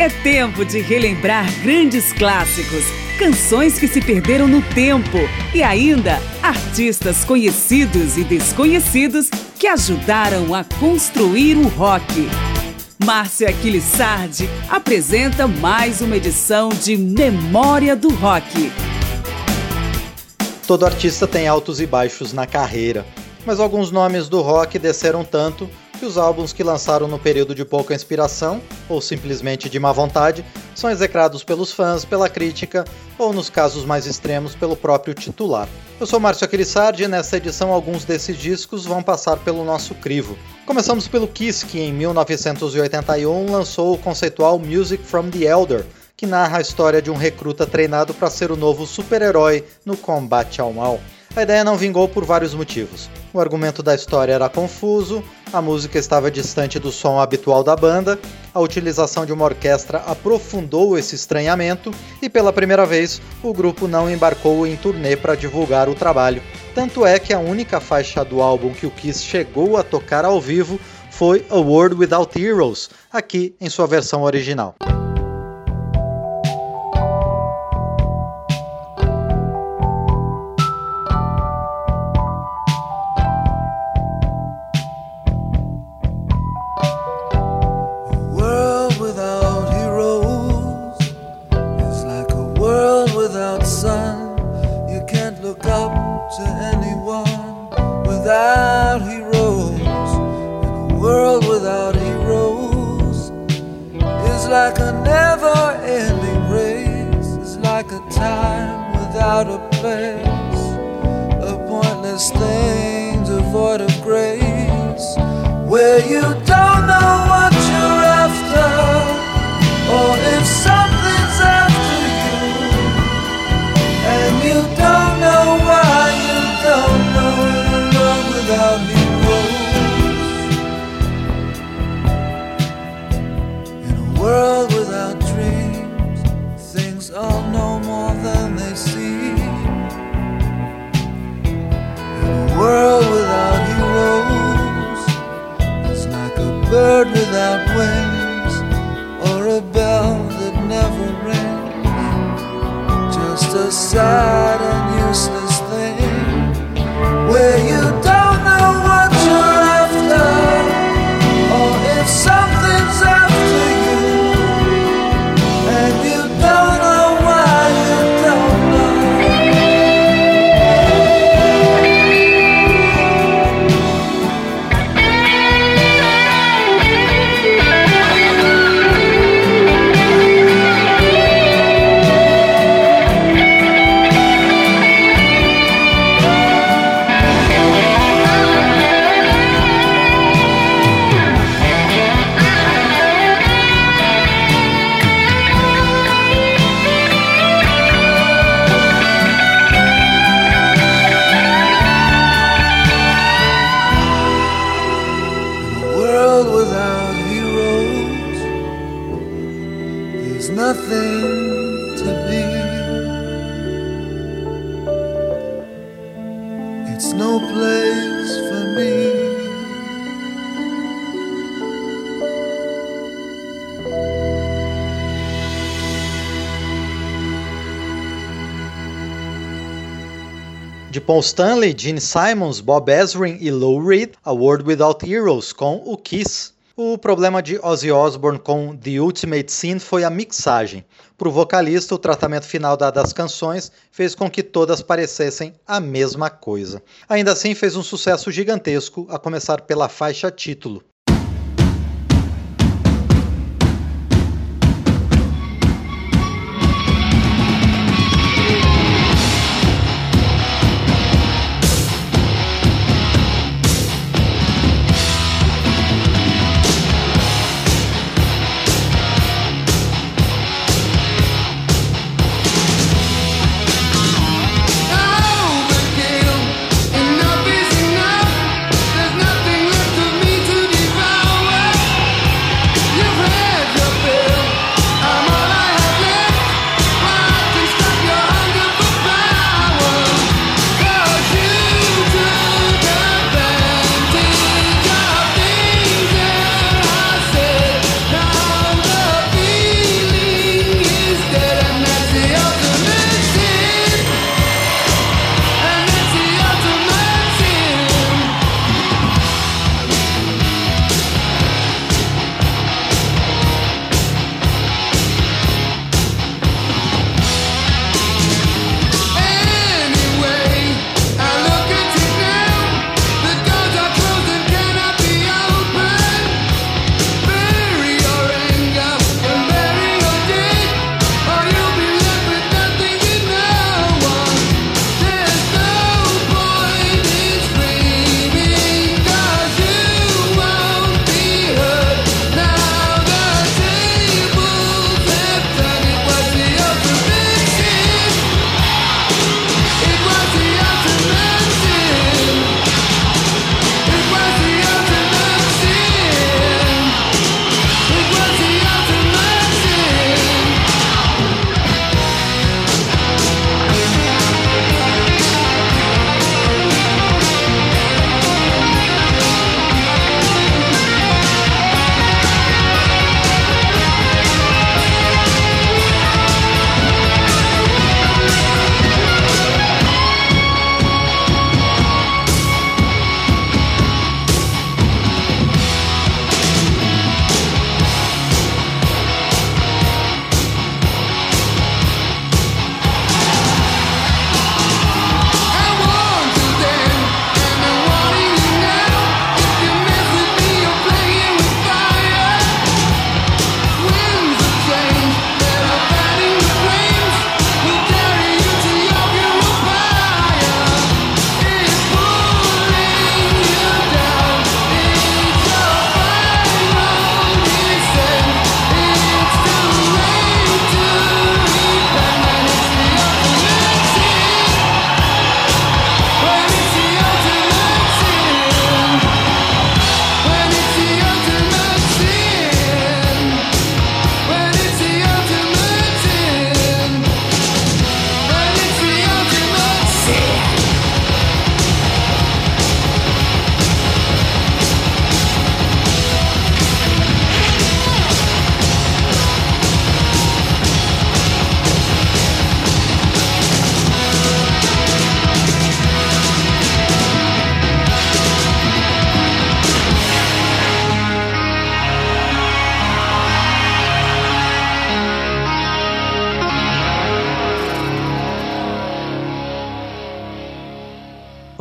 É tempo de relembrar grandes clássicos, canções que se perderam no tempo e ainda artistas conhecidos e desconhecidos que ajudaram a construir o rock. Márcia Aquilissardi apresenta mais uma edição de Memória do Rock. Todo artista tem altos e baixos na carreira, mas alguns nomes do rock desceram tanto que os álbuns que lançaram no período de pouca inspiração, ou simplesmente de má vontade, são execrados pelos fãs, pela crítica, ou nos casos mais extremos, pelo próprio titular. Eu sou Márcio Aquilissardi e nesta edição alguns desses discos vão passar pelo nosso crivo. Começamos pelo Kiss, que em 1981 lançou o conceitual Music from the Elder, que narra a história de um recruta treinado para ser o novo super-herói no combate ao mal. A ideia não vingou por vários motivos. O argumento da história era confuso, a música estava distante do som habitual da banda, a utilização de uma orquestra aprofundou esse estranhamento e, pela primeira vez, o grupo não embarcou em turnê para divulgar o trabalho. Tanto é que a única faixa do álbum que o Kiss chegou a tocar ao vivo foi A World Without Heroes, aqui em sua versão original. out of place, a pointless thing. Paul Stanley, Gene Simons, Bob Ezrin e Lou Reed, A World Without Heroes com o Kiss. O problema de Ozzy Osbourne com The Ultimate Sin foi a mixagem. Para o vocalista, o tratamento final das canções fez com que todas parecessem a mesma coisa. Ainda assim, fez um sucesso gigantesco, a começar pela faixa título.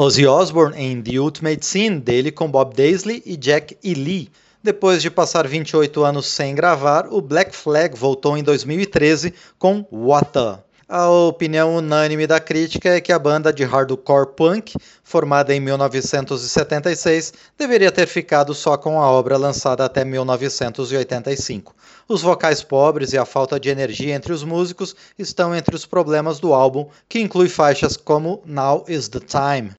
Ozzy Osbourne em The Ultimate Sin, dele com Bob Daisley e Jack E. Lee. Depois de passar 28 anos sem gravar, o Black Flag voltou em 2013 com the. A opinião unânime da crítica é que a banda de hardcore punk, formada em 1976, deveria ter ficado só com a obra lançada até 1985. Os vocais pobres e a falta de energia entre os músicos estão entre os problemas do álbum, que inclui faixas como Now is the Time.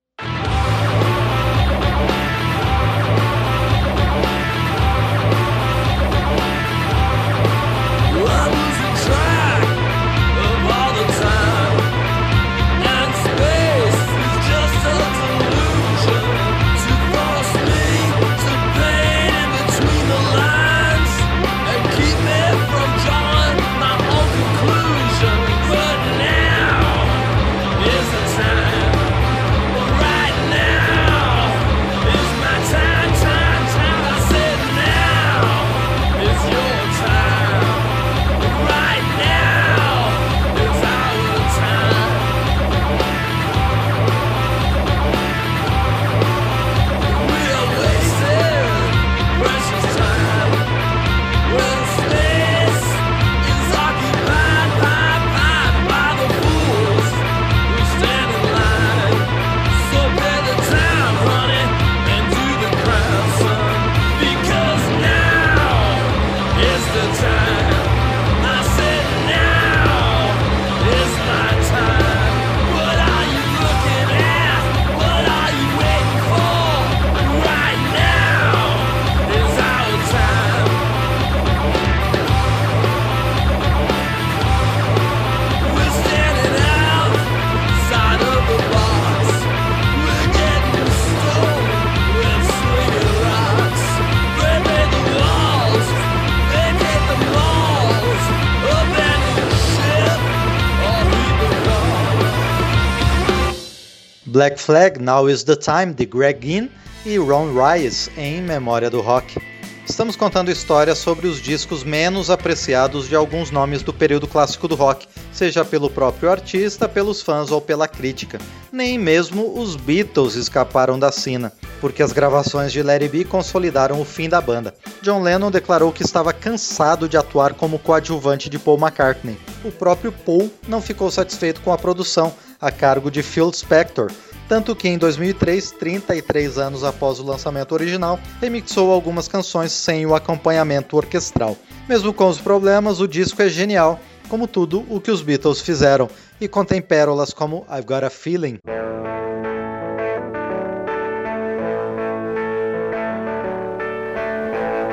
Black Flag, Now is the Time, de Greg Ginn e Ron Rice, em Memória do Rock. Estamos contando histórias sobre os discos menos apreciados de alguns nomes do período clássico do rock, seja pelo próprio artista, pelos fãs ou pela crítica. Nem mesmo os Beatles escaparam da cena, porque as gravações de Larry B consolidaram o fim da banda. John Lennon declarou que estava cansado de atuar como coadjuvante de Paul McCartney. O próprio Paul não ficou satisfeito com a produção, a cargo de Phil Spector, tanto que em 2003, 33 anos após o lançamento original, remixou algumas canções sem o acompanhamento orquestral. Mesmo com os problemas, o disco é genial, como tudo o que os Beatles fizeram, e contém pérolas como I've Got a Feeling.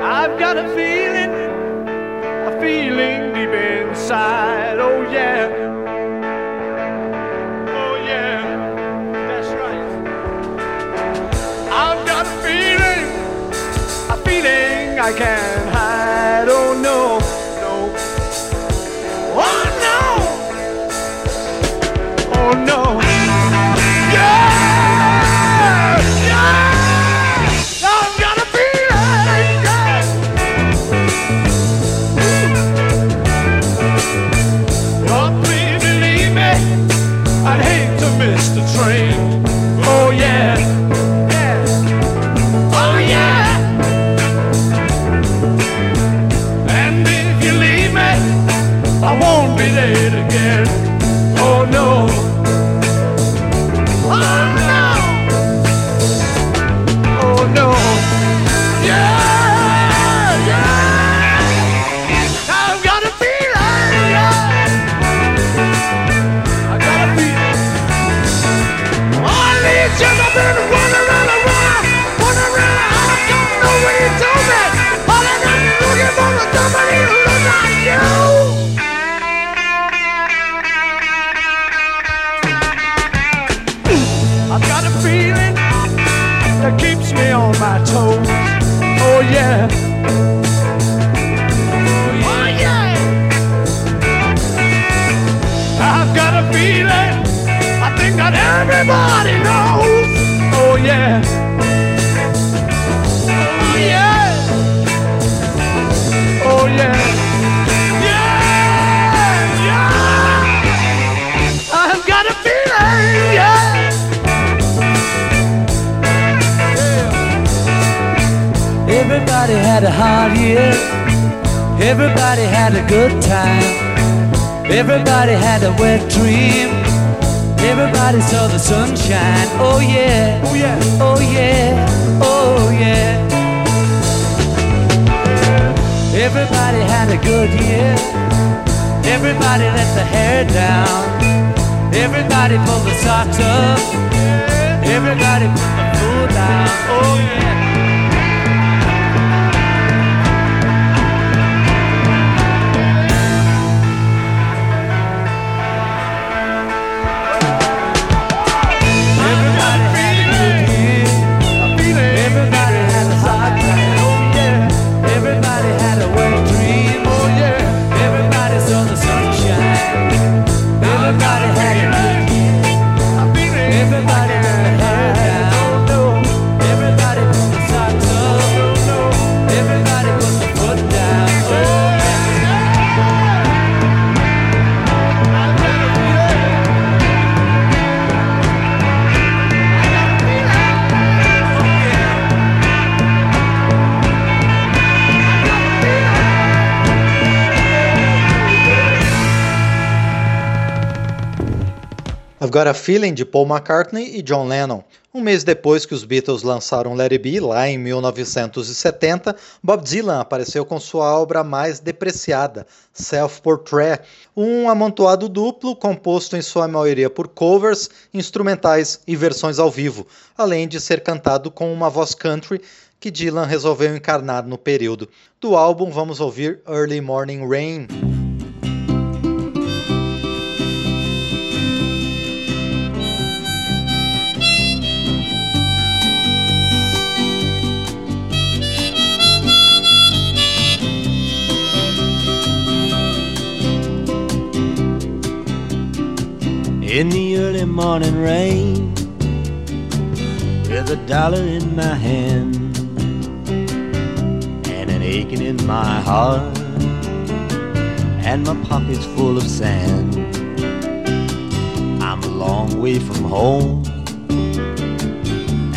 I've got a feeling, a feeling deep inside, oh yeah. I had a hard year. Everybody had a good time. Everybody had a wet dream. Everybody saw the sunshine. Oh yeah. Oh yeah. Oh yeah. Oh yeah. Everybody had a good year. Everybody let the hair down. Everybody pulled the socks up. Everybody put the foot down. Oh yeah. Got a Feeling de Paul McCartney e John Lennon. Um mês depois que os Beatles lançaram Let It Be, lá em 1970, Bob Dylan apareceu com sua obra mais depreciada, Self Portrait, um amontoado duplo composto em sua maioria por covers, instrumentais e versões ao vivo, além de ser cantado com uma voz country que Dylan resolveu encarnar no período. Do álbum vamos ouvir Early Morning Rain. In the early morning rain with a dollar in my hand and an aching in my heart and my pockets full of sand. I'm a long way from home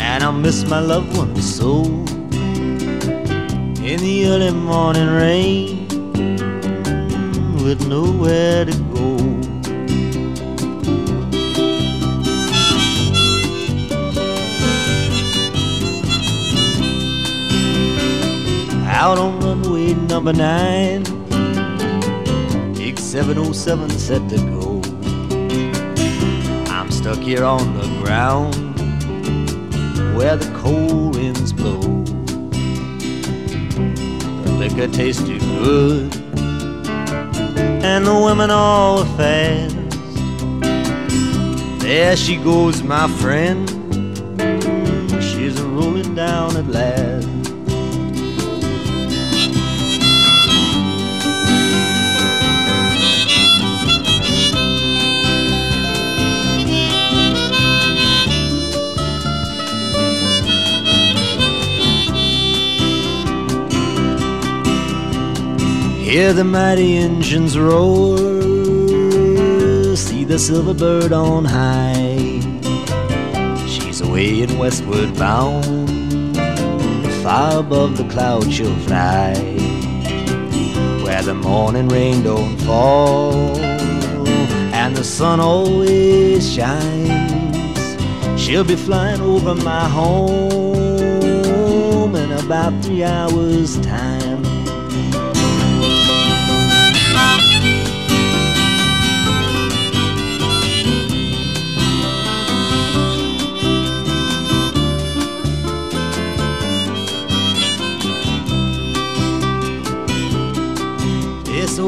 and I miss my loved ones so. In the early morning rain with nowhere to go. Out on runway number nine. Big 707 set to go. I'm stuck here on the ground where the cold winds blow. The liquor tastes good, and the women all fast. There she goes, my friend. Hear the mighty engines roar, see the silver bird on high. She's away and westward bound, far above the clouds she'll fly, where the morning rain don't fall and the sun always shines. She'll be flying over my home in about three hours' time.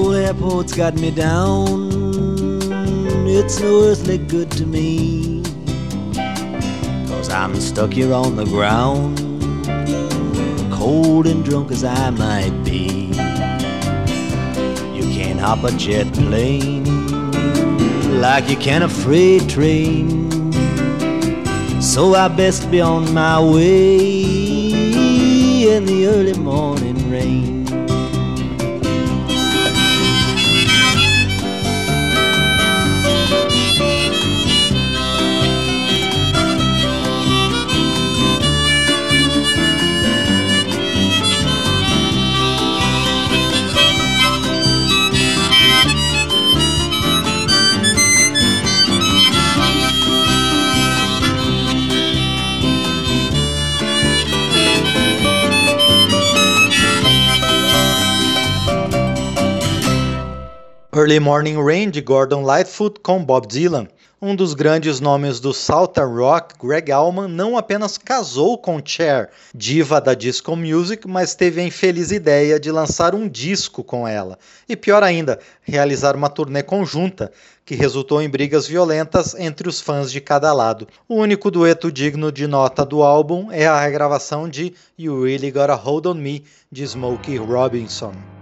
Old airport's got me down. It's no earthly good to me. Cause I'm stuck here on the ground, cold and drunk as I might be. You can't hop a jet plane like you can a freight train. So I best be on my way in the early morning rain. Early Morning Rain de Gordon Lightfoot com Bob Dylan. Um dos grandes nomes do Southern Rock, Greg Allman, não apenas casou com Cher, diva da disco music, mas teve a infeliz ideia de lançar um disco com ela. E pior ainda, realizar uma turnê conjunta, que resultou em brigas violentas entre os fãs de cada lado. O único dueto digno de nota do álbum é a regravação de You Really Gotta Hold On Me, de Smokey Robinson.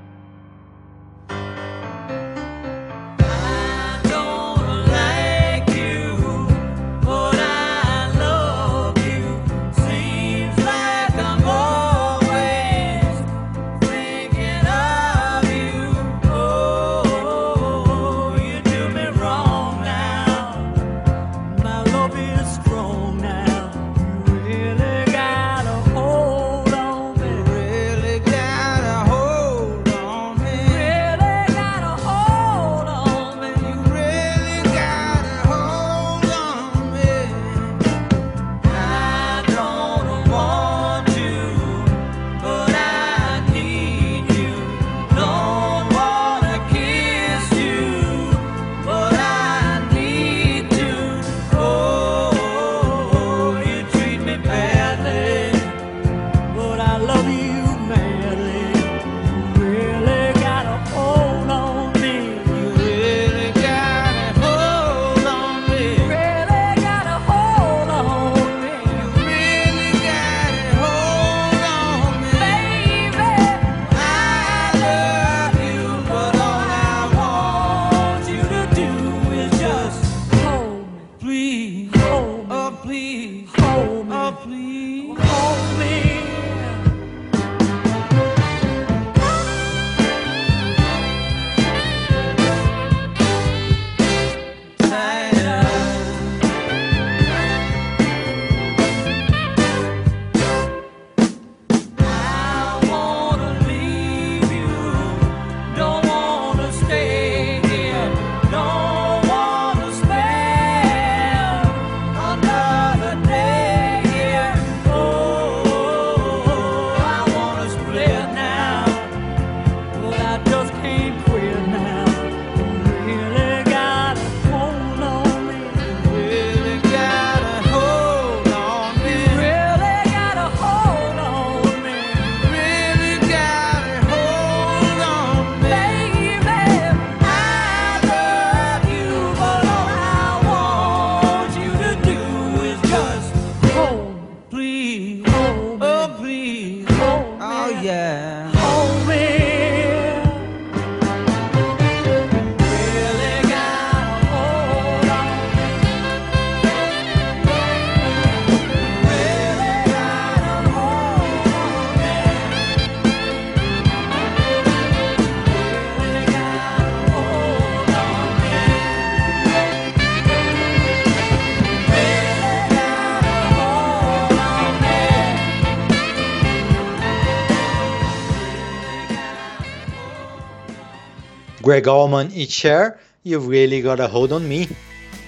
Greg Allman e Cher, You Really Got a Hold on Me.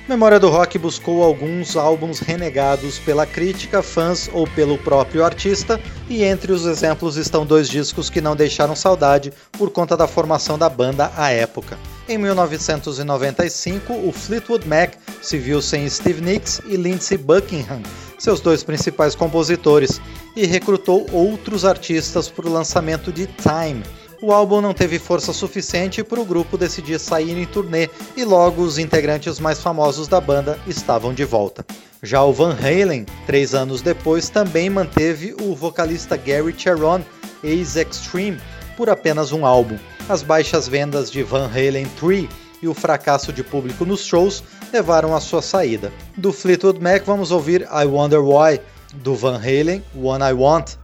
Memória do Rock buscou alguns álbuns renegados pela crítica, fãs ou pelo próprio artista, e entre os exemplos estão dois discos que não deixaram saudade por conta da formação da banda à época. Em 1995, o Fleetwood Mac se viu sem Steve Nicks e Lindsey Buckingham, seus dois principais compositores, e recrutou outros artistas para o lançamento de Time, o álbum não teve força suficiente para o grupo decidir sair em turnê e logo os integrantes mais famosos da banda estavam de volta. Já o Van Halen, três anos depois, também manteve o vocalista Gary Cherone, ex-Extreme, por apenas um álbum. As baixas vendas de Van Halen 3 e o fracasso de público nos shows levaram à sua saída. Do Fleetwood Mac vamos ouvir I Wonder Why, do Van Halen One I Want,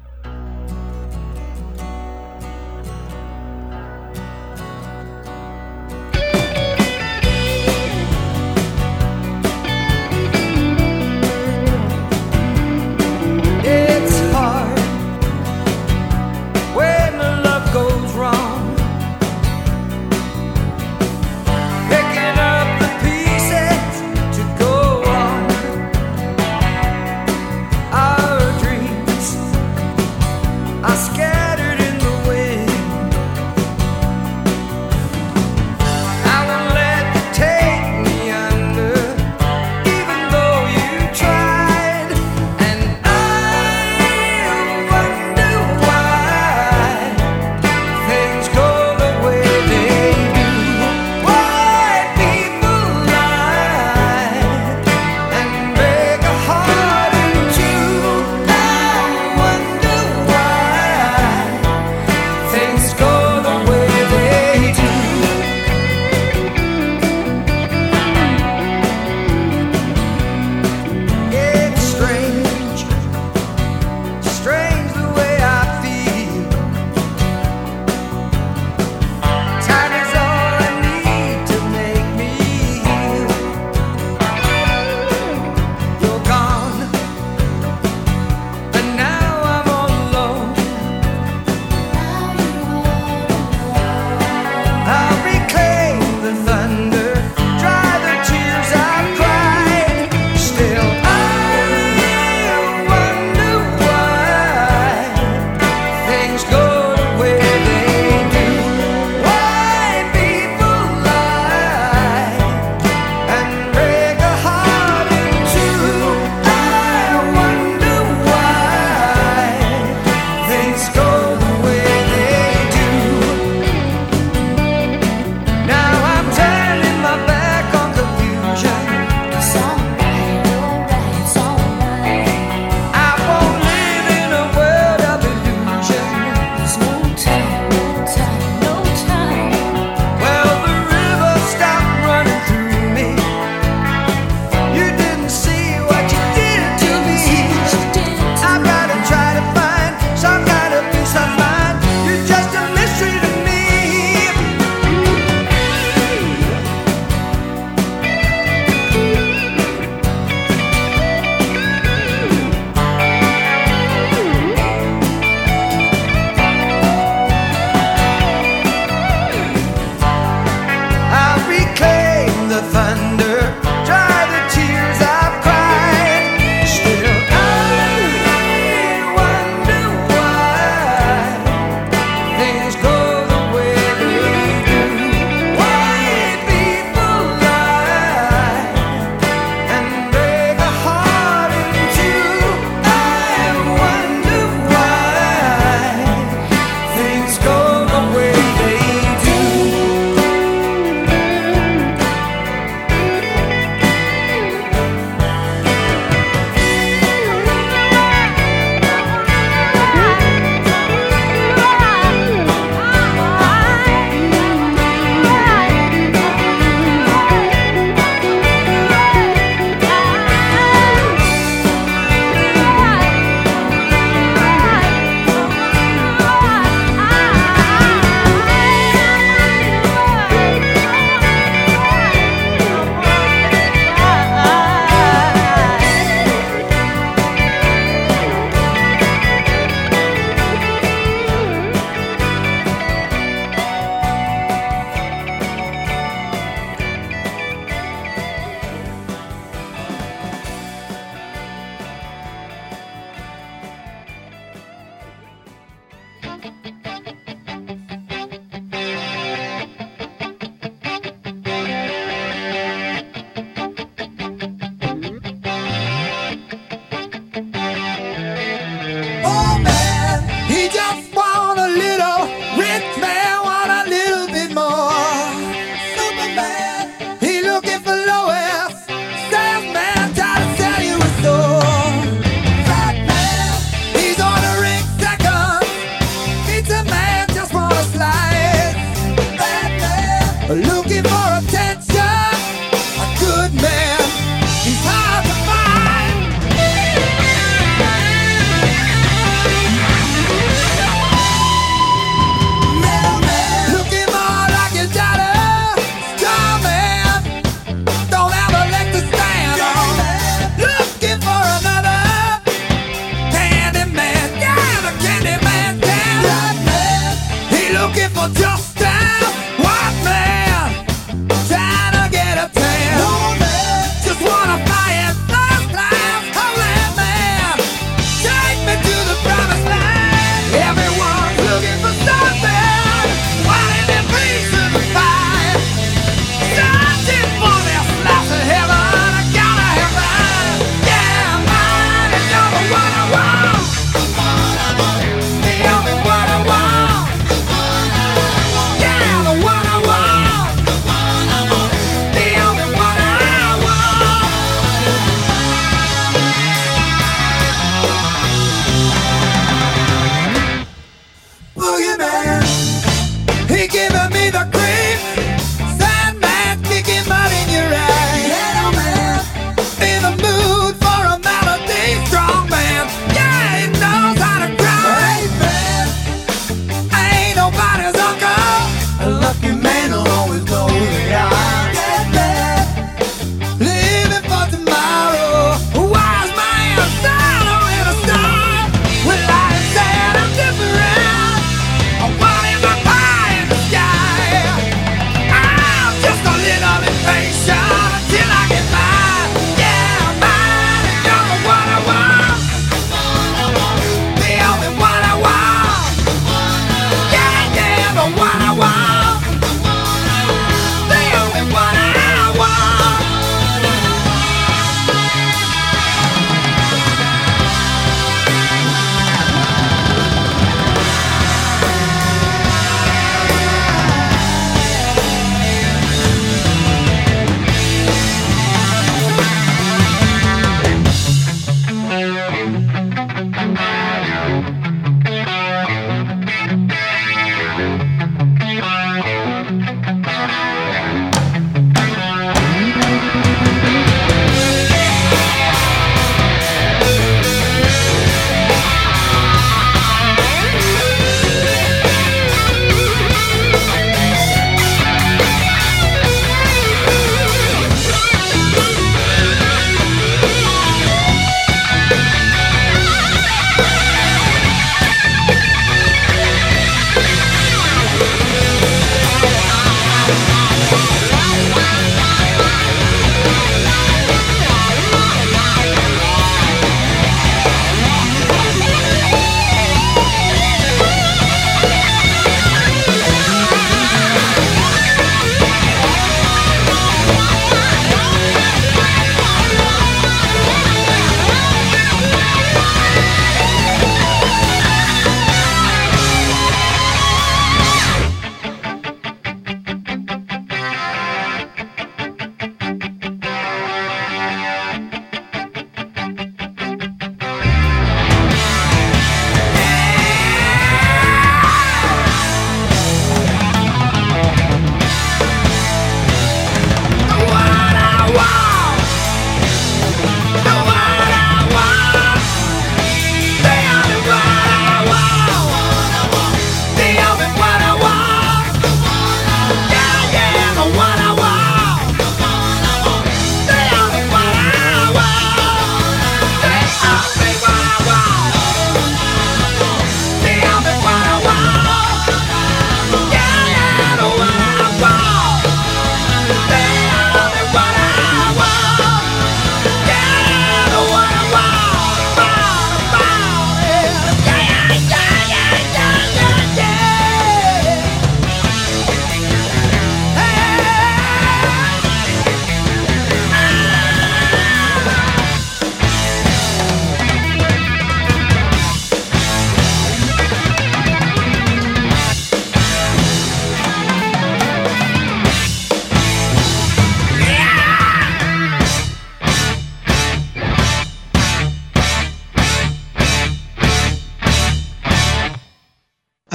looking for justice.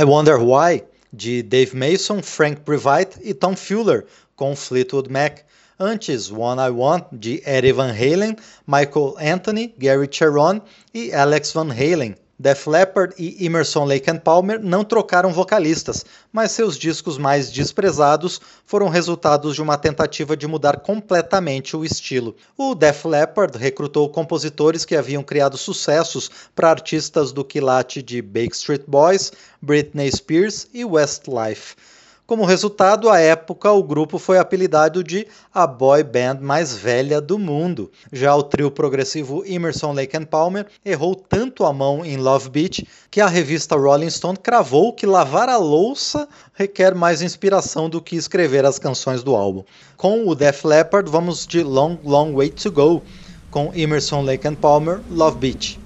I Wonder Why, de Dave Mason, Frank Previte e Tom Fuller, com Fleetwood Mac. Antes, One I Want, de Eddie Van Halen, Michael Anthony, Gary Cherone e Alex Van Halen. Def Leppard e Emerson Lake and Palmer não trocaram vocalistas, mas seus discos mais desprezados foram resultados de uma tentativa de mudar completamente o estilo. O Def Leppard recrutou compositores que haviam criado sucessos para artistas do quilate de Backstreet Boys, Britney Spears e Westlife. Como resultado, à época, o grupo foi apelidado de a boy band mais velha do mundo. Já o trio progressivo Emerson Lake and Palmer errou tanto a mão em Love Beach que a revista Rolling Stone cravou que lavar a louça requer mais inspiração do que escrever as canções do álbum. Com o Def Leppard, vamos de Long Long Way to Go, com Emerson Lake and Palmer, Love Beach.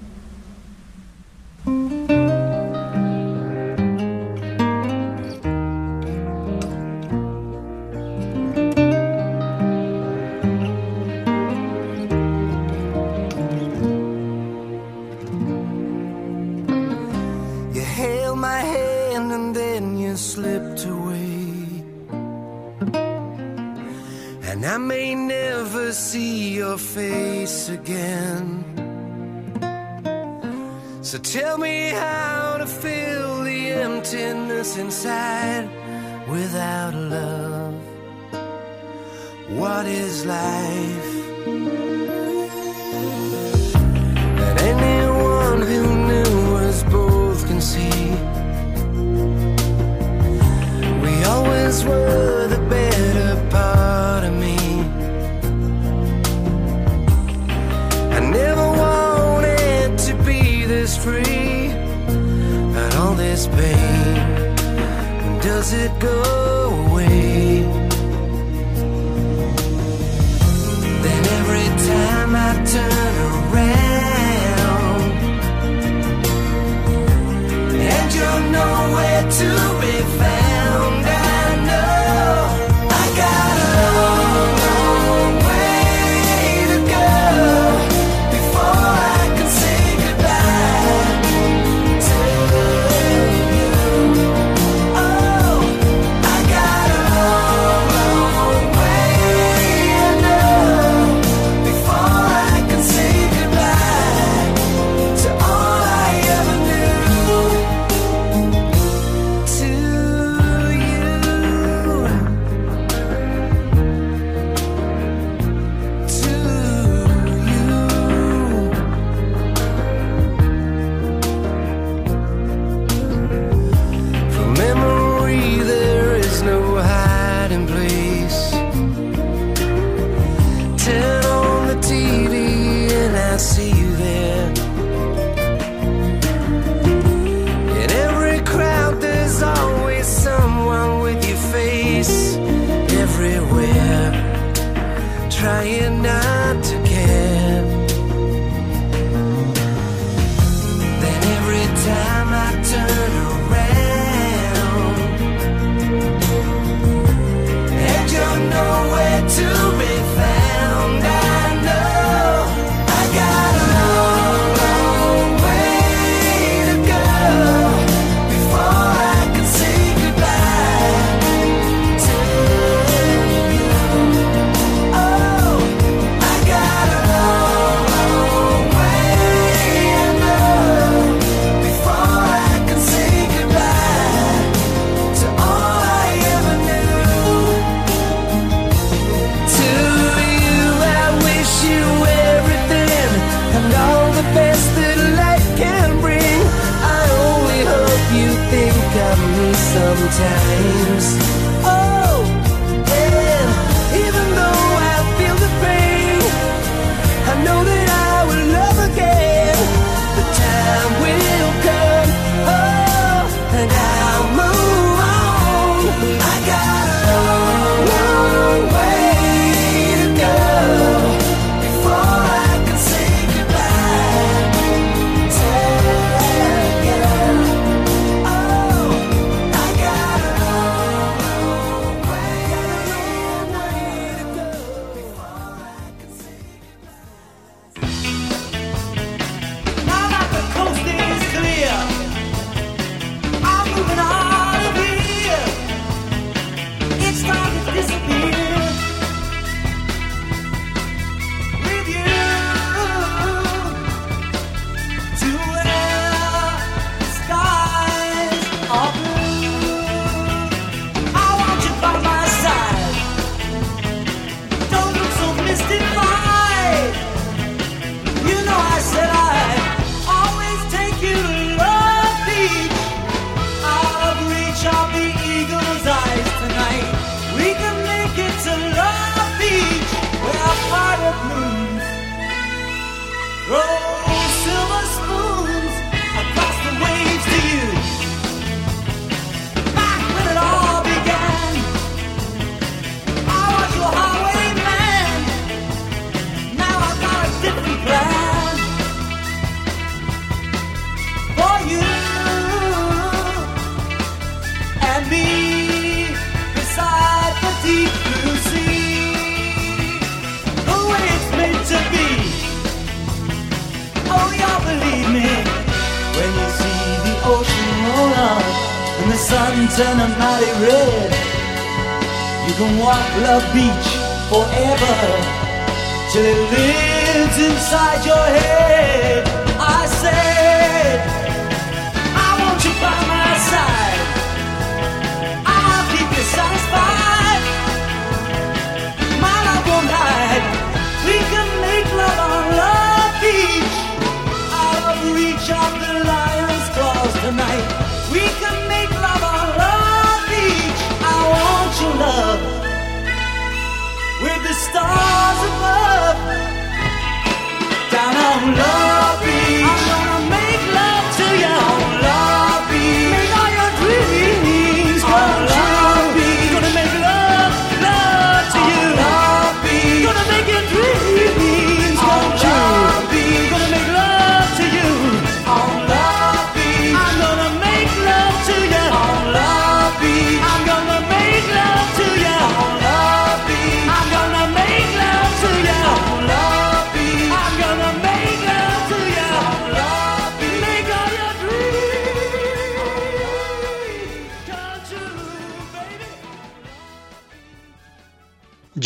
Again. So tell me how to fill the emptiness inside without love? What is life?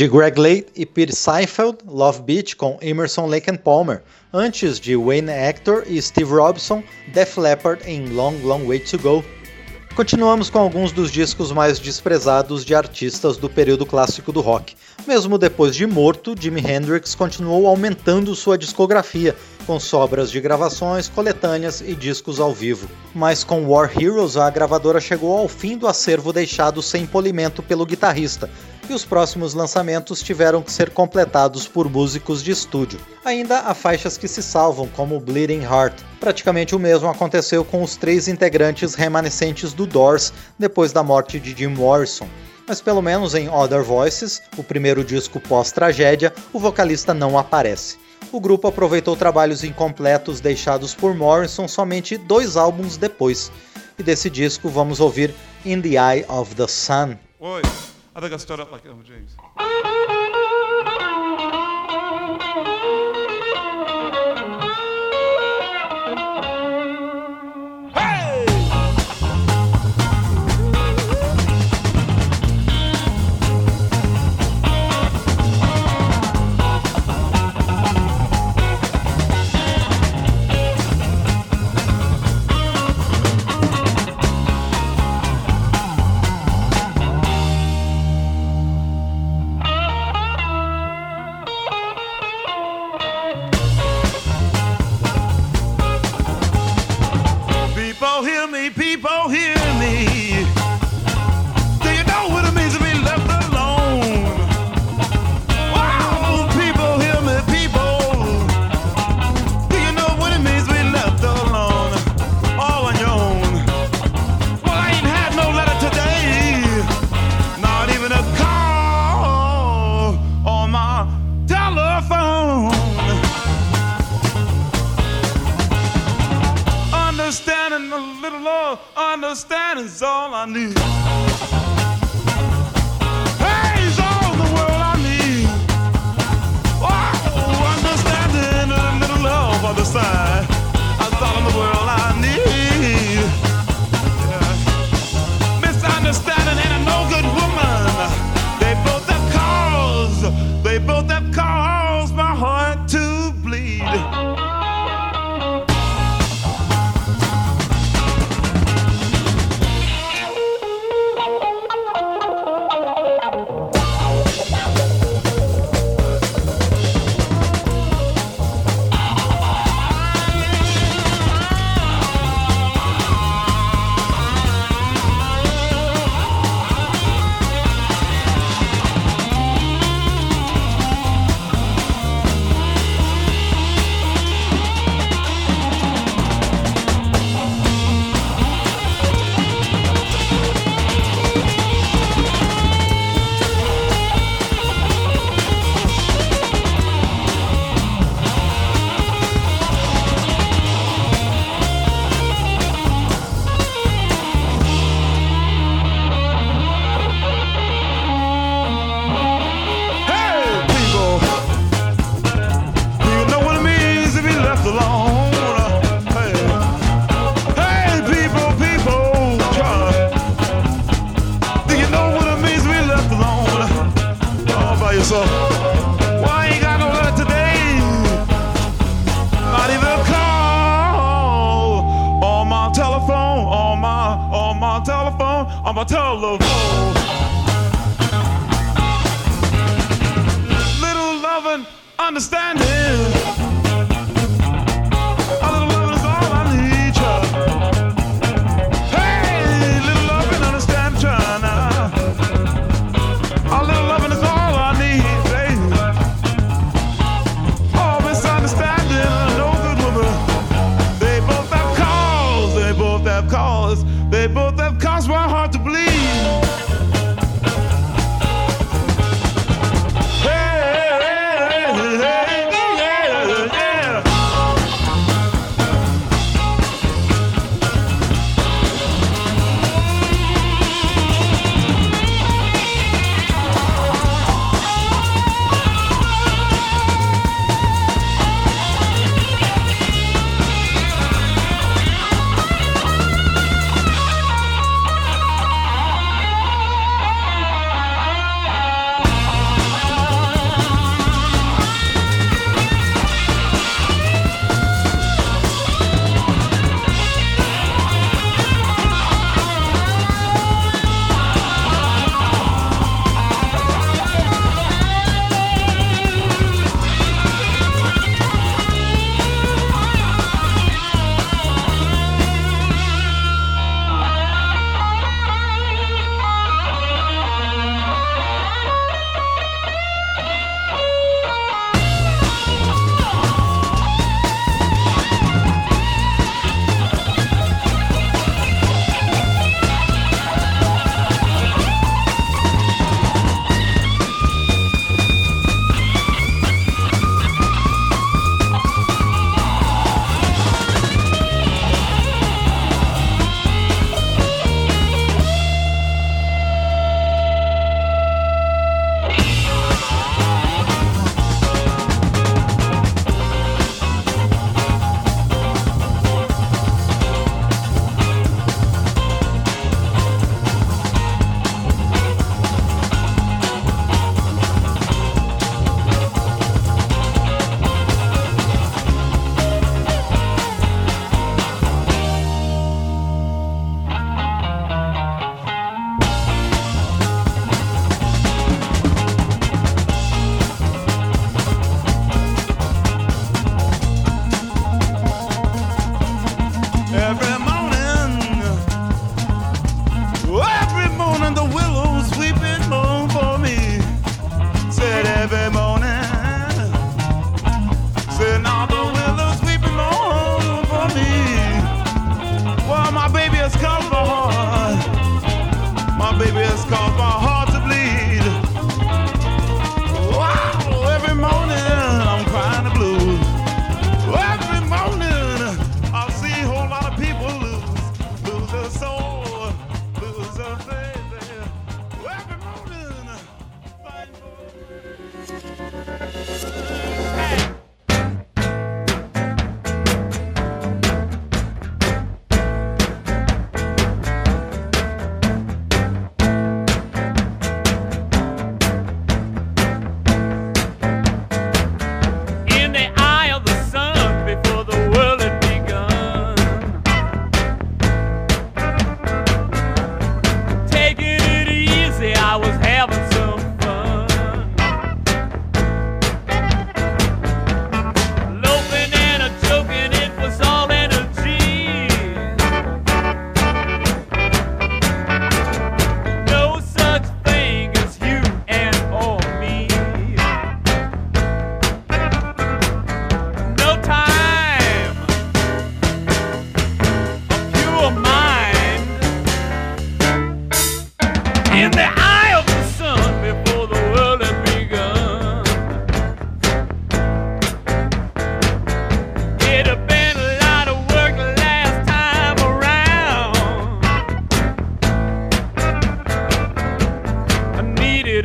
De Greg Lake e Pete Seinfeld, Love Beach com Emerson Lake and Palmer, antes de Wayne Hector e Steve Robson, Def Leppard em Long Long Way to Go. Continuamos com alguns dos discos mais desprezados de artistas do período clássico do rock. Mesmo depois de morto, Jimi Hendrix continuou aumentando sua discografia, com sobras de gravações, coletâneas e discos ao vivo. Mas com War Heroes, a gravadora chegou ao fim do acervo deixado sem polimento pelo guitarrista, e os próximos lançamentos tiveram que ser completados por músicos de estúdio. Ainda há faixas que se salvam, como Bleeding Heart. Praticamente o mesmo aconteceu com os três integrantes remanescentes do Doors depois da morte de Jim Morrison. Mas pelo menos em Other Voices, o primeiro disco pós-tragédia, o vocalista não aparece. O grupo aproveitou trabalhos incompletos deixados por Morrison somente dois álbuns depois. E desse disco vamos ouvir In the Eye of the Sun. Oi. I think I stood up like Elmer James.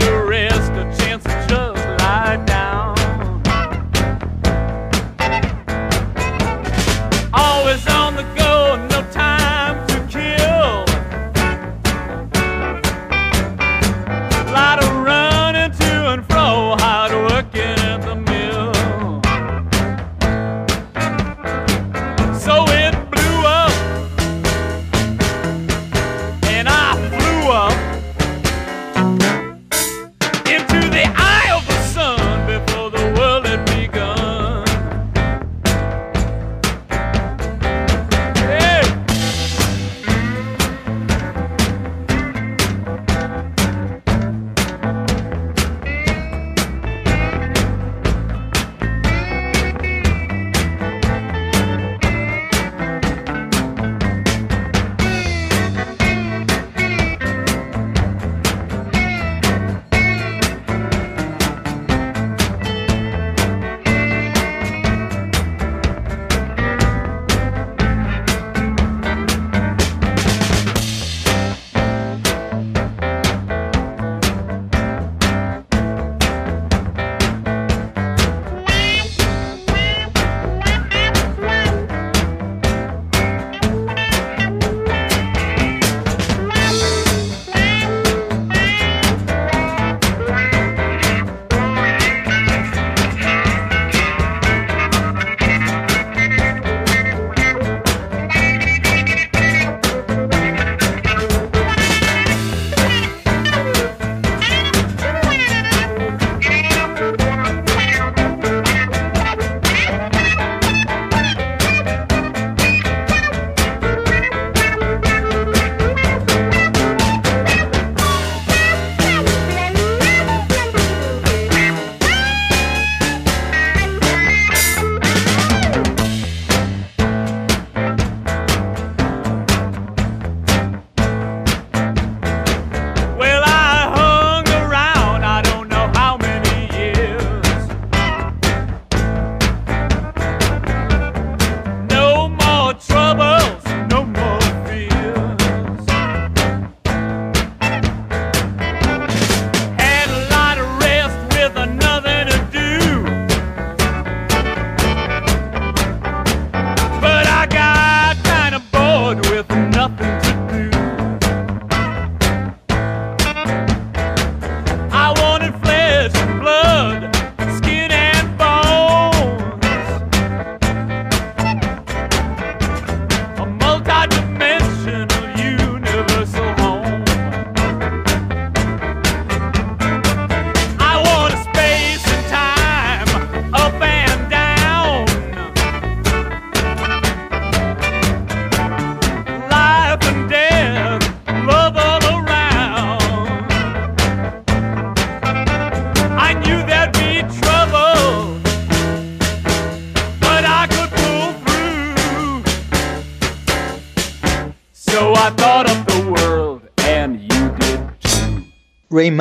it around.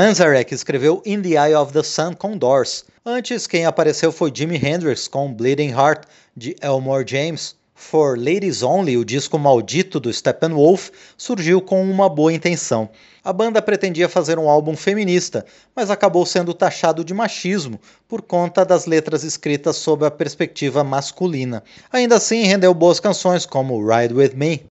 Manzarek escreveu In the Eye of the Sun com Doors. Antes, quem apareceu foi Jimi Hendrix com Bleeding Heart, de Elmore James. For Ladies Only, o disco maldito do Steppenwolf, surgiu com uma boa intenção. A banda pretendia fazer um álbum feminista, mas acabou sendo taxado de machismo por conta das letras escritas sob a perspectiva masculina. Ainda assim, rendeu boas canções como Ride With Me.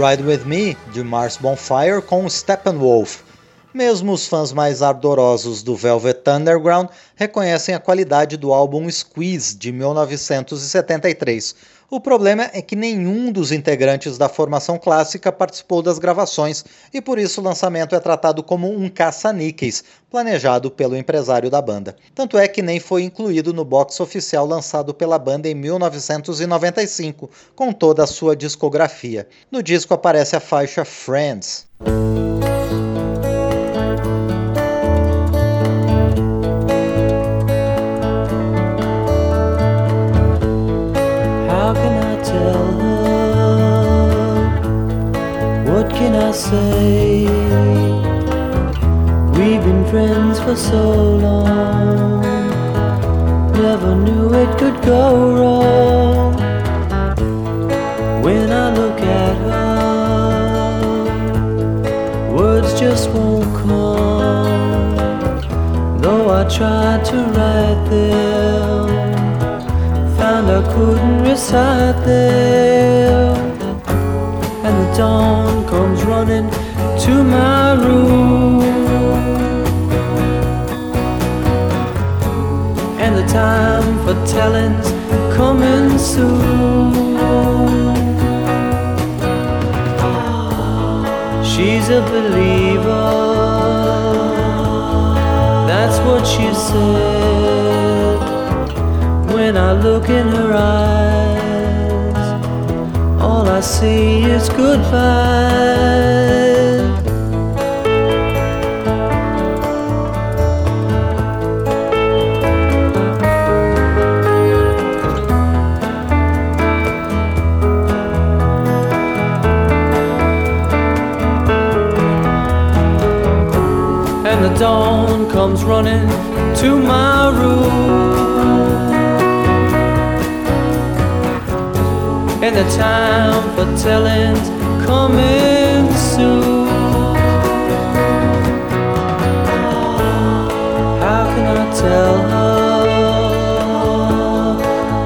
Ride With Me, de Mars Bonfire, com Steppenwolf. Mesmo os fãs mais ardorosos do Velvet Underground reconhecem a qualidade do álbum Squeeze, de 1973. O problema é que nenhum dos integrantes da formação clássica participou das gravações e por isso o lançamento é tratado como um caça-níqueis, planejado pelo empresário da banda. Tanto é que nem foi incluído no box oficial lançado pela banda em 1995, com toda a sua discografia. No disco aparece a faixa Friends. Say? We've been friends for so long, never knew it could go wrong. When I look at her, words just won't come. Though I tried to write them, found I couldn't recite them, and the dawn to my room. And the time for telling's coming soon. She's a believer, that's what she said. When I look in her eyes, I see is goodbye. And the dawn comes running to my room. The time for telling's coming soon. How can I tell her?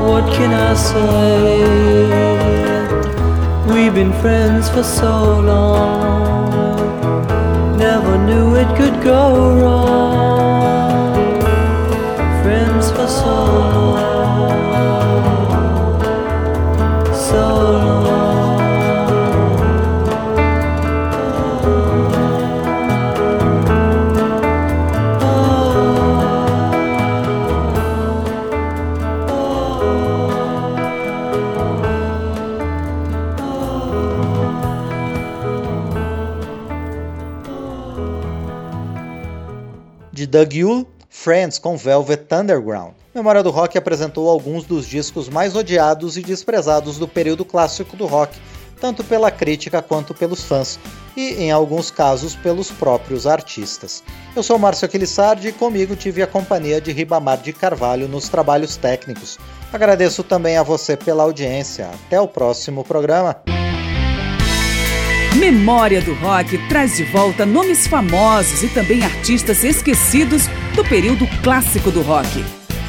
What can I say? We've been friends for so long. Never knew it could go wrong. Friends for so long. Doug Friends com Velvet Underground. Memória do Rock apresentou alguns dos discos mais odiados e desprezados do período clássico do rock, tanto pela crítica quanto pelos fãs, e em alguns casos pelos próprios artistas. Eu sou Márcio Aquilissardi e comigo tive a companhia de Ribamar de Carvalho nos trabalhos técnicos. Agradeço também a você pela audiência. Até o próximo programa. Memória do Rock traz de volta nomes famosos e também artistas esquecidos do período clássico do rock.